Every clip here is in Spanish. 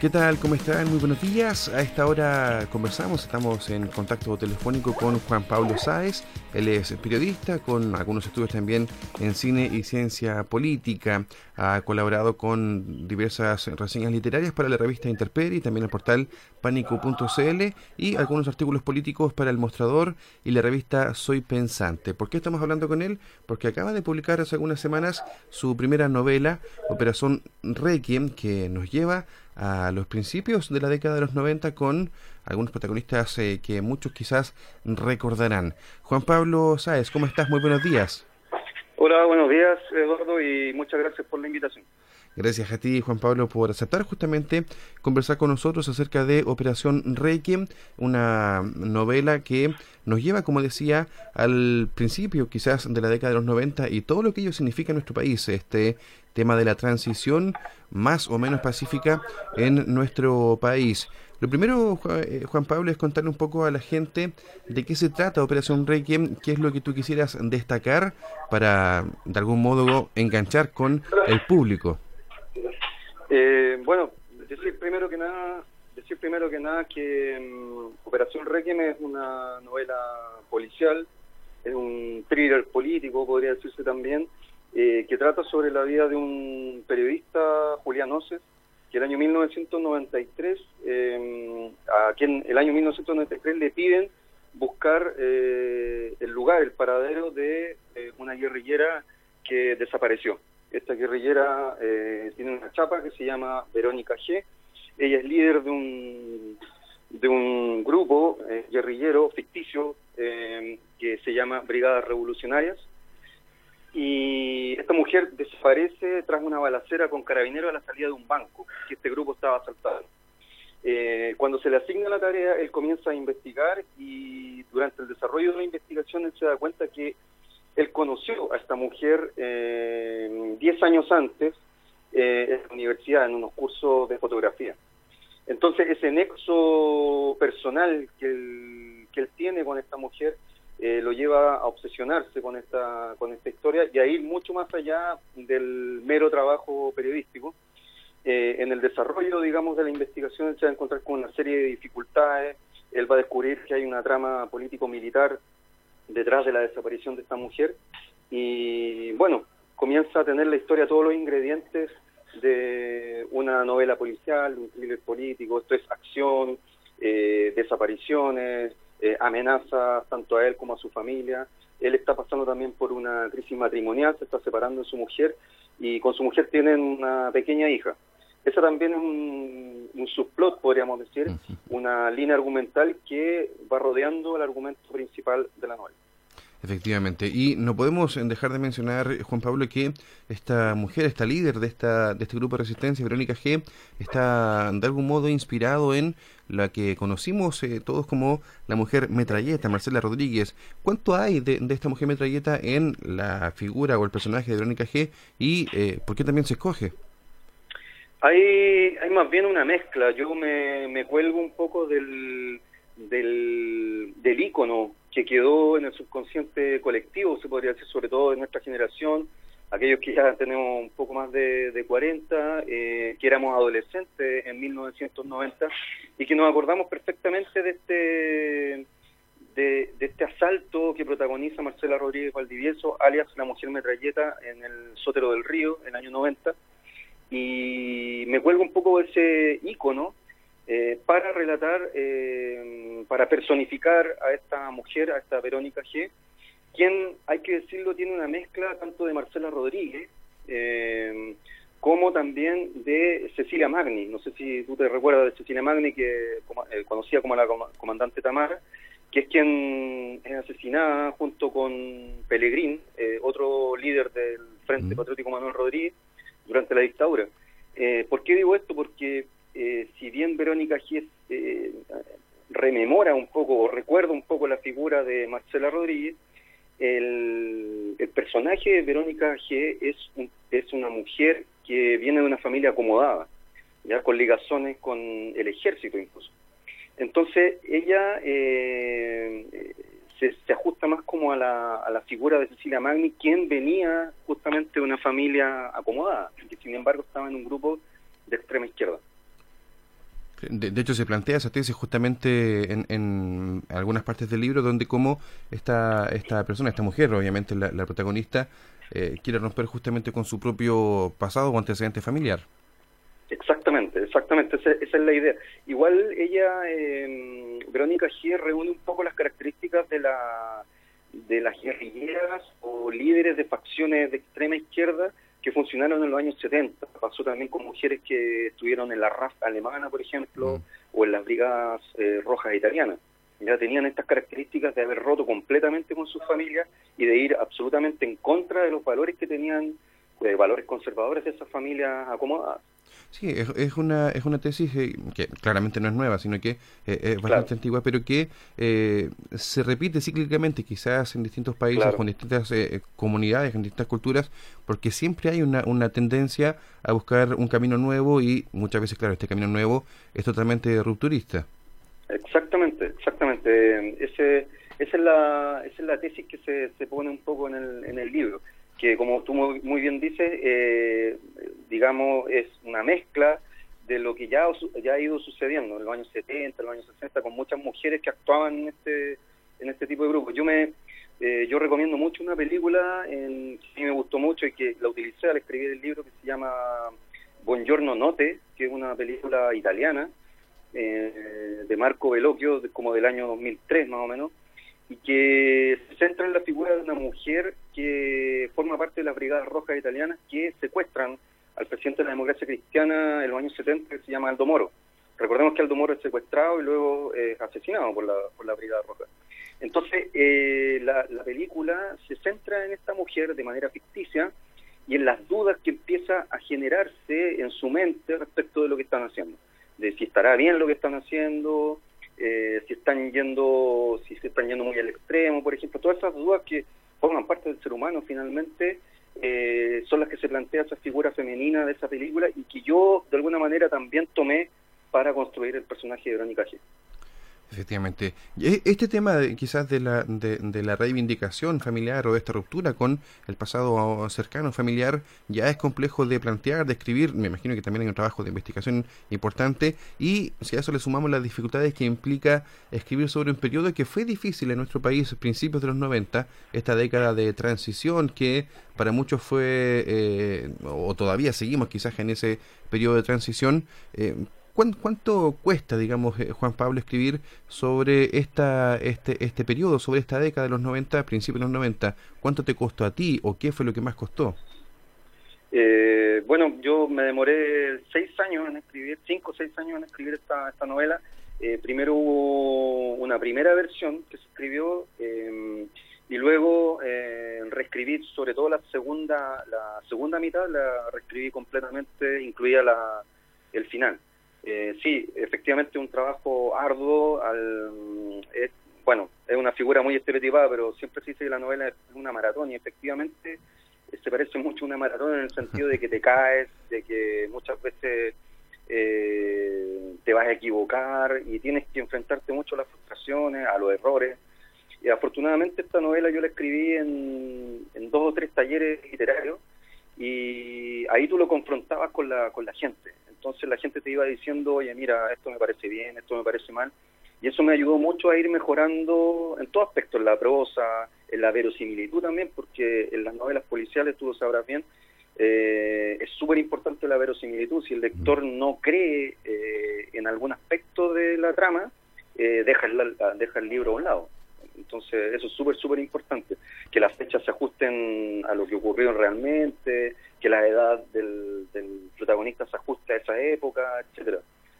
¿Qué tal? ¿Cómo están? Muy buenos días. A esta hora conversamos, estamos en contacto telefónico con Juan Pablo Sáez. Él es periodista con algunos estudios también en cine y ciencia política. Ha colaborado con diversas reseñas literarias para la revista Interperi, también el portal pánico.cl y algunos artículos políticos para El Mostrador y la revista Soy Pensante. ¿Por qué estamos hablando con él? Porque acaba de publicar hace algunas semanas su primera novela, Operación Requiem, que nos lleva a los principios de la década de los 90 con algunos protagonistas eh, que muchos quizás recordarán. Juan Pablo Sáez, ¿cómo estás? Muy buenos días. Hola, buenos días Eduardo y muchas gracias por la invitación. Gracias a ti, Juan Pablo, por aceptar justamente conversar con nosotros acerca de Operación Requiem, una novela que nos lleva, como decía, al principio quizás de la década de los 90 y todo lo que ello significa en nuestro país, este tema de la transición más o menos pacífica en nuestro país. Lo primero, eh, Juan Pablo, es contarle un poco a la gente de qué se trata Operación Requiem, qué es lo que tú quisieras destacar para, de algún modo, enganchar con el público. Eh, bueno, decir primero que nada, decir primero que nada que mm, Operación Requiem es una novela policial, es un thriller político, podría decirse también, eh, que trata sobre la vida de un periodista, Julián Oces, que el año 1993, eh, a quien el año 1993 le piden buscar eh, el lugar, el paradero de una guerrillera que desapareció. Esta guerrillera eh, tiene una chapa que se llama Verónica G. Ella es líder de un, de un grupo eh, guerrillero ficticio eh, que se llama Brigadas Revolucionarias. Y esta mujer desaparece tras una balacera con carabineros a la salida de un banco, que este grupo estaba asaltado. cuando se le asigna la tarea, él comienza a investigar y durante el desarrollo de la investigación él se da cuenta que él conoció a esta mujer 10 eh, años antes eh, en la universidad, en unos cursos de fotografía. Entonces, ese nexo personal que él, que él tiene con esta mujer eh, lo lleva a obsesionarse con esta, con esta historia y a ir mucho más allá del mero trabajo periodístico. en el desarrollo, digamos, de la investigación, él se va a encontrar con una serie de dificultades. Él va a descubrir que hay una trama político-militar detrás de la desaparición de esta mujer y bueno, comienza a tener la historia todos los ingredientes de una novela policial, un thriller político, esto es acción, eh, desapariciones, eh, amenazas tanto a él como a su familia. Él está pasando también por una crisis matrimonial, se está separando de su mujer y con su mujer tienen una pequeña hija. Esa también es un, un subplot, podríamos decir, una línea argumental que va rodeando el argumento principal de la novela. Efectivamente. Y no podemos dejar de mencionar, Juan Pablo, que esta mujer, esta líder de, esta, de este grupo de resistencia, Verónica G., está de algún modo inspirado en la que conocimos eh, todos como la mujer metralleta, Marcela Rodríguez. ¿Cuánto hay de, esta mujer metralleta en la figura o el personaje de Verónica G. y eh, por qué también se escoge? Hay, hay más bien una mezcla. Yo me, cuelgo un poco del, del, ícono que quedó en el subconsciente colectivo, se podría decir, sobre todo de nuestra generación, aquellos que ya tenemos un poco más de, de 40, eh, que éramos adolescentes en 1990 y que nos acordamos perfectamente de este de, este asalto que protagoniza Marcela Rodríguez Valdivieso, alias la mujer metralleta en el Sótero del Río, en el año 90, y me cuelgo un poco de ese ícono eh, para relatar, eh, para personificar a esta mujer, a esta Verónica G., quien, hay que decirlo, tiene una mezcla tanto de Marcela Rodríguez eh, como también de Cecilia Magni. No sé si tú te recuerdas de Cecilia Magni, que conocía como la comandante Tamara, que es quien es asesinada junto con Pelegrín, otro líder del Frente Patriótico Manuel Rodríguez, durante la dictadura. Eh, ¿Por qué digo esto? Porque eh, si bien Verónica G. Eh, rememora un poco o recuerda un poco la figura de Marcela Rodríguez, el, personaje de Verónica G. es, es una mujer que viene de una familia acomodada, ya con ligazones con el ejército incluso. Entonces ella eh, se, ajusta más como a la, a la figura de Cecilia Magni, quien venía justamente de una familia acomodada, que sin embargo estaba en un grupo de extrema izquierda. De, hecho, se plantea esa tesis justamente en, algunas partes del libro, donde como esta, esta persona, esta mujer, obviamente la, protagonista, eh, quiere romper justamente con su propio pasado o antecedente familiar. Exactamente, exactamente, esa, es la idea. Igual ella, eh, Verónica G, reúne un poco las características de la de las guerrilleras o líderes de facciones de extrema izquierda que funcionaron en los años 70. Pasó también con mujeres que estuvieron en la RAF alemana, por ejemplo, mm. o en las brigadas eh, rojas italianas. Ya tenían estas características de haber roto completamente con sus familias y de ir absolutamente en contra de los valores que tenían, de valores conservadores de esas familias acomodadas. Sí, es, una, es una tesis eh, que claramente no es nueva, sino que eh, es bastante antigua, pero que eh, se repite cíclicamente quizás en distintos países, con distintas comunidades, en distintas culturas, porque siempre hay una, una tendencia a buscar un camino nuevo y muchas veces, claro, este camino nuevo es totalmente rupturista. Exactamente, exactamente. Ese, esa, es la, esa es la tesis que se, se pone un poco en el, en el libro que como tú muy, bien dices, eh, digamos, es una mezcla de lo que ya, ya ha ido sucediendo en los años 70, en los años 60, con muchas mujeres que actuaban en este, en este tipo de grupos. Yo me eh, yo recomiendo mucho una película en, que me gustó mucho y que la utilicé al escribir el libro que se llama Buongiorno Note, que es una película italiana eh, de Marco Bellocchio, como del año 2003 más o menos, y que se centra en la figura de una mujer que forma parte de las Brigadas Rojas Italianas que secuestran al presidente de la democracia cristiana en los años 70, que se llama Aldo Moro. Recordemos que Aldo Moro es secuestrado y luego es asesinado por la, por la Brigada Roja. Entonces, eh, la película se centra en esta mujer de manera ficticia y en las dudas que empieza a generarse en su mente respecto de lo que están haciendo, de si estará bien lo que están haciendo, eh, si están yendo, si se están yendo muy al extremo, por ejemplo, todas esas dudas que forman parte del ser humano finalmente eh, son las que se plantea esa figura femenina de esa película y que yo de alguna manera también tomé para construir el personaje de Verónica G. Efectivamente. E, este tema quizás de la, de, la reivindicación familiar o de esta ruptura con el pasado cercano familiar ya es complejo de plantear, de escribir. Me imagino que también hay un trabajo de investigación importante y si a eso le sumamos las dificultades que implica escribir sobre un periodo que fue difícil en nuestro país, principios de los 90, esta década de transición que para muchos fue, eh, o todavía seguimos quizás en ese periodo de transición, eh, ¿Cuánto, cuesta, digamos, eh, Juan Pablo, escribir sobre esta, este, este periodo, sobre esta década de los 90, principios de los 90? ¿Cuánto te costó a ti o qué fue lo que más costó? Eh, bueno, yo me demoré seis años en escribir, cinco o seis años en escribir esta, novela. Eh, primero hubo una primera versión que se escribió y luego reescribí sobre todo la segunda la segunda mitad la reescribí completamente incluía la, el final eh, sí, efectivamente un trabajo arduo, al, es, bueno, es una figura muy estereotipada, pero siempre se dice que la novela es una maratón y efectivamente eh, se parece mucho a una maratón en el sentido de que te caes, de que muchas veces eh, te vas a equivocar y tienes que enfrentarte mucho a las frustraciones, a los errores. Y afortunadamente esta novela yo la escribí en, en dos o tres talleres literarios y ahí tú lo confrontabas con la, con la gente. Entonces la gente te iba diciendo, oye, mira, esto me parece bien, esto me parece mal. Y eso me ayudó mucho a ir mejorando en todo aspecto, en la prosa, en la verosimilitud también, porque en las novelas policiales, tú lo sabrás bien, eh, es súper importante la verosimilitud. Si el lector no cree eh, en algún aspecto de la trama, eh, deja, el, deja el libro a un lado. Entonces, eso es súper, súper importante. Que las fechas se ajusten a lo que ocurrió realmente, que la edad del, protagonista se ajuste a esa época, etcétera.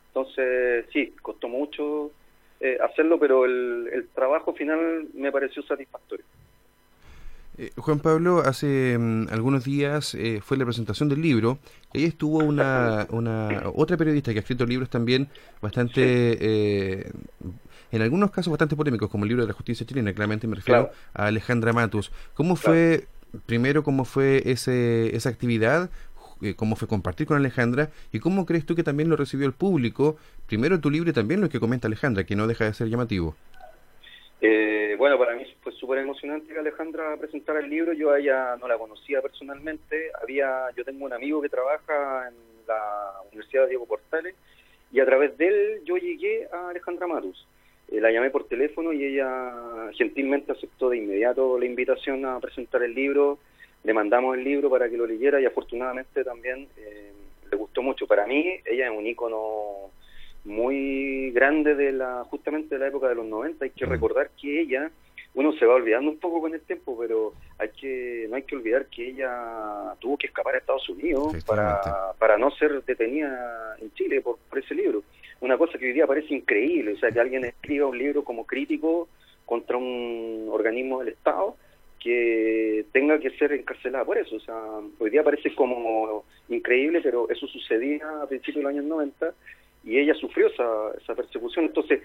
Entonces, sí, costó mucho eh, hacerlo, pero el, trabajo final me pareció satisfactorio. Eh, Juan Pablo, hace mm, algunos días eh, fue la presentación del libro y ahí estuvo una, una otra periodista que ha escrito libros también bastante en algunos casos bastante polémicos, como el libro de la justicia chilena, claramente me refiero a Alejandra Matus. ¿Cómo fue, primero, cómo fue ese, esa actividad eh, cómo fue compartir con Alejandra y cómo crees tú que también lo recibió el público, primero tu libro y también lo que comenta Alejandra, que no deja de ser llamativo. Eh, bueno, para mí fue súper emocionante que Alejandra presentara el libro. Yo ella no la conocía personalmente. Había, yo tengo un amigo que trabaja en la Universidad de Diego Portales y a través de él yo llegué a Alejandra Matus. Eh, la llamé por teléfono y ella gentilmente aceptó de inmediato la invitación a presentar el libro. Le mandamos el libro para que lo leyera y afortunadamente también eh, le gustó mucho. Para mí ella es un ícono muy grande de la justamente de la época de los 90. Hay que recordar que ella, uno se va olvidando un poco con el tiempo, pero hay que no hay que olvidar que ella tuvo que escapar a Estados Unidos para, para no ser detenida en Chile por, por ese libro. Una cosa que hoy día parece increíble, o sea, que alguien escriba un libro como crítico contra un organismo del Estado que tenga que ser encarcelada por eso. O sea, hoy día parece como increíble, pero eso sucedía a principios de los años 90 y ella sufrió esa, esa persecución. Entonces,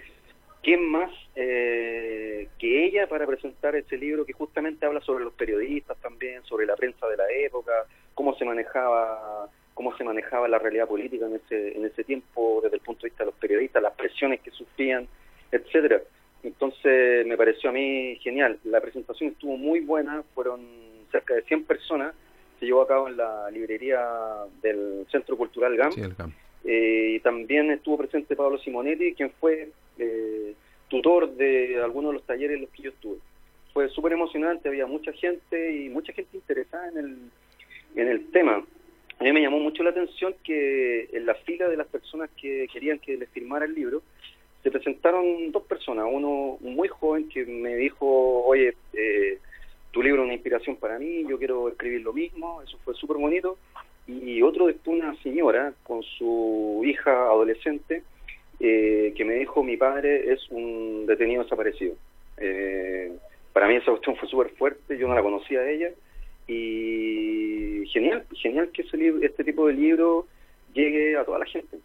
¿quién más eh, que ella para presentar ese libro que justamente habla sobre los periodistas también, sobre la prensa de la época, cómo se manejaba cómo se manejaba la realidad política en ese en ese tiempo desde el punto de vista de los periodistas, las presiones que sufrían, etcétera. Entonces me pareció a mí genial. La presentación estuvo muy buena, fueron cerca de 100 personas, se llevó a cabo en la librería del Centro Cultural GAM. GAM. Eh, y también estuvo presente Pablo Simonetti, quien fue eh, tutor de algunos de los talleres en los que yo estuve. Fue súper emocionante, había mucha gente y mucha gente interesada en el, en el tema. A mí me llamó mucho la atención que en la fila de las personas que querían que les firmara el libro, se presentaron dos personas, uno muy joven que me dijo, oye, eh, tu libro es una inspiración para mí, yo quiero escribir lo mismo, eso fue súper bonito, y otro después una señora con su hija adolescente eh, que me dijo mi padre es un detenido desaparecido. Eh, para mí esa cuestión fue súper fuerte, yo no la conocía a ella y genial, genial que ese este tipo de libro llegue a toda la gente.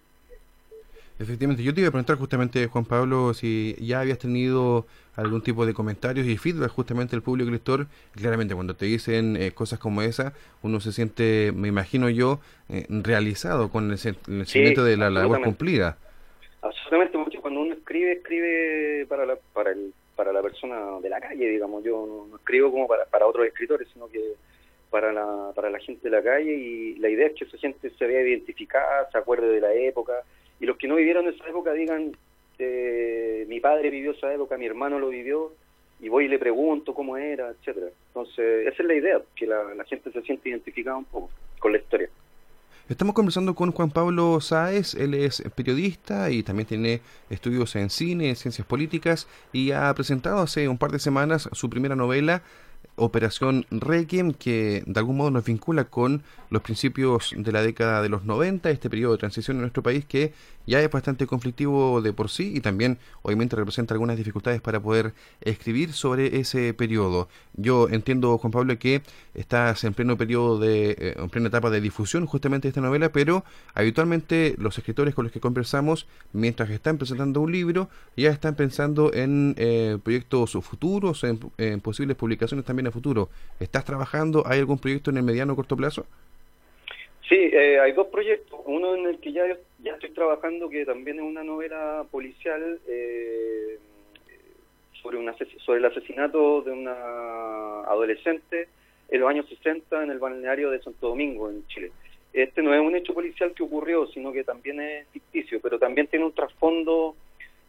Efectivamente, yo te iba a preguntar justamente, Juan Pablo, si ya habías tenido algún tipo de comentarios y feedback justamente del público lector. Claramente, cuando te dicen eh, cosas como esa, uno se siente, me imagino yo, eh, realizado con el, sentimiento de la labor cumplida. Absolutamente, mucho. Cuando uno escribe, escribe para la, para el, para la persona de la calle, digamos. Yo no, escribo como para, para otros escritores, sino que para la, para la gente de la calle y la idea es que esa gente se vea identificada, se acuerde de la época y los que no vivieron esa época digan, eh, mi padre vivió esa época, mi hermano lo vivió, y voy y le pregunto cómo era, etcétera. Entonces, esa es la idea, que la, gente se siente identificada un poco con la historia. Estamos conversando con Juan Pablo Sáez, él es periodista y también tiene estudios en cine, ciencias políticas y ha presentado hace un par de semanas su primera novela Operación Requiem, que de algún modo nos vincula con los principios de la década de los 90, este periodo de transición en nuestro país que ya es bastante conflictivo de por sí y también obviamente representa algunas dificultades para poder escribir sobre ese periodo. Yo entiendo, Juan Pablo, que estás en pleno periodo de, eh, en plena etapa de difusión justamente de esta novela, pero habitualmente los escritores con los que conversamos, mientras están presentando un libro, ya están pensando en eh, proyectos futuros, en posibles publicaciones también futuro. ¿Estás trabajando? ¿Hay algún proyecto en el mediano o corto plazo? Sí, eh, hay dos proyectos. Uno en el que ya, ya estoy trabajando, que también es una novela policial eh, sobre, una, sobre el asesinato de una adolescente en los años 60 en el balneario de Santo Domingo, en Chile. Este no es un hecho policial que ocurrió, sino que también es ficticio, pero también tiene un trasfondo,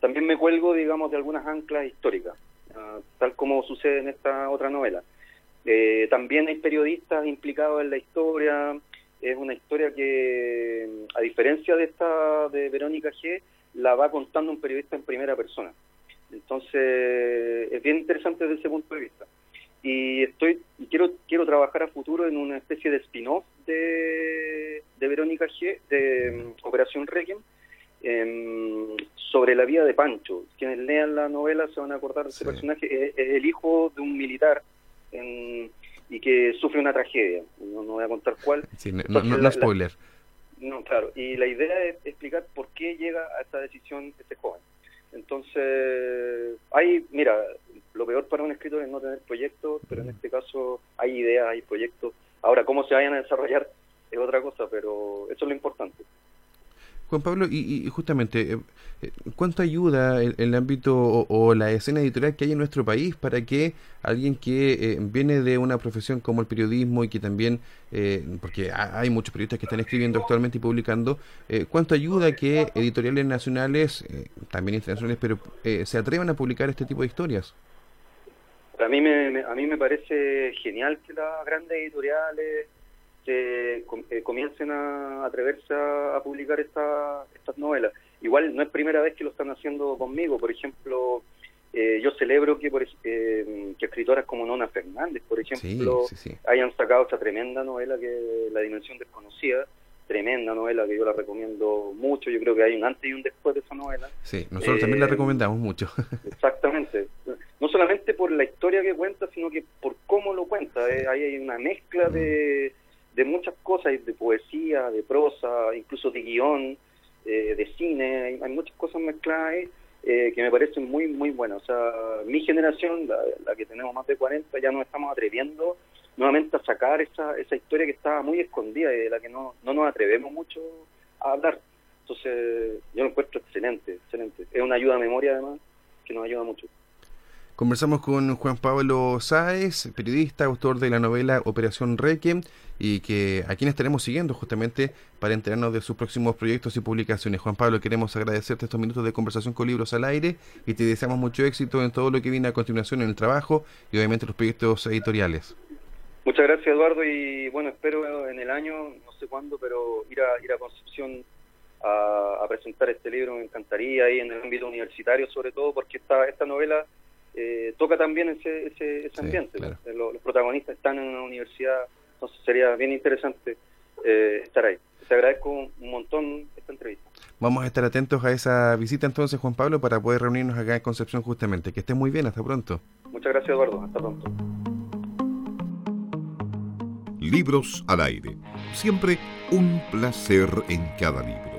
también me cuelgo, digamos, de algunas anclas históricas tal como sucede en esta otra novela. Eh, también hay periodistas implicados en la historia, es una historia que, a diferencia de esta de Verónica G, la va contando un periodista en primera persona. Entonces, es bien interesante desde ese punto de vista. Y estoy y quiero quiero trabajar a futuro en una especie de spin-off de, de Verónica G, de um, Operación Requiem, eh, sobre la vida de Pancho. Quienes lean la novela se van a acordar de ese personaje. Es, el hijo de un militar y que sufre una tragedia. No, voy a contar cuál. no, no, spoiler. no, claro. Y la idea es explicar por qué llega a esta decisión este joven. Entonces, hay, mira, lo peor para un escritor es no tener proyectos, pero en este caso hay ideas, hay proyectos. Ahora, cómo se vayan a desarrollar es otra cosa, pero eso es lo importante. Juan Pablo, y, justamente, eh, eh, ¿cuánto ayuda el, ámbito o, la escena editorial que hay en nuestro país para que alguien que eh, viene de una profesión como el periodismo y que también, porque hay muchos periodistas que están escribiendo actualmente y publicando, ¿cuánto ayuda que editoriales nacionales, también internacionales, pero se atrevan a publicar este tipo de historias? A mí me, a mí me parece genial que las grandes editoriales eh, comiencen a atreverse a, publicar esta, estas novelas. Igual no es primera vez que lo están haciendo conmigo, por ejemplo, eh, yo celebro que, por, eh, que escritoras como Nona Fernández, por ejemplo, hayan sacado esta tremenda novela que La Dimensión Desconocida, tremenda novela que yo la recomiendo mucho, yo creo que hay un antes y un después de esa novela. Sí, nosotros también la eh, recomendamos mucho. exactamente, no solamente por la historia que cuenta, sino que por cómo lo cuenta, ahí hay una mezcla de de muchas cosas, de poesía, de prosa, incluso de guion, eh, de cine, hay, muchas cosas mezcladas ahí eh, que me parecen muy, muy buenas. O sea, mi generación, la, que tenemos más de 40, ya nos estamos atreviendo nuevamente a sacar esa, esa historia que estaba muy escondida y de la que no, no nos atrevemos mucho a hablar. Entonces, yo lo encuentro excelente, excelente. Es una ayuda a memoria, además, que nos ayuda mucho. Conversamos con Juan Pablo Sáez, periodista, autor de la novela Operación Requiem, y que a quien estaremos siguiendo justamente para enterarnos de sus próximos proyectos y publicaciones. Juan Pablo, queremos agradecerte estos minutos de conversación con Libros al Aire y te deseamos mucho éxito en todo lo que viene a continuación en el trabajo y obviamente los proyectos editoriales. Muchas gracias Eduardo y bueno, espero en el año, no sé cuándo, pero ir a, ir a Concepción a, presentar este libro me encantaría ahí en el ámbito universitario sobre todo porque esta, esta novela eh, toca también ese, ese, ambiente. Los, protagonistas están en una universidad, entonces sería bien interesante eh, estar ahí. Te agradezco un montón esta entrevista. Vamos a estar atentos a esa visita entonces, Juan Pablo, para poder reunirnos acá en Concepción justamente. Que esté muy bien, hasta pronto. Muchas gracias, Eduardo. Hasta pronto. Libros al aire. Siempre un placer en cada libro.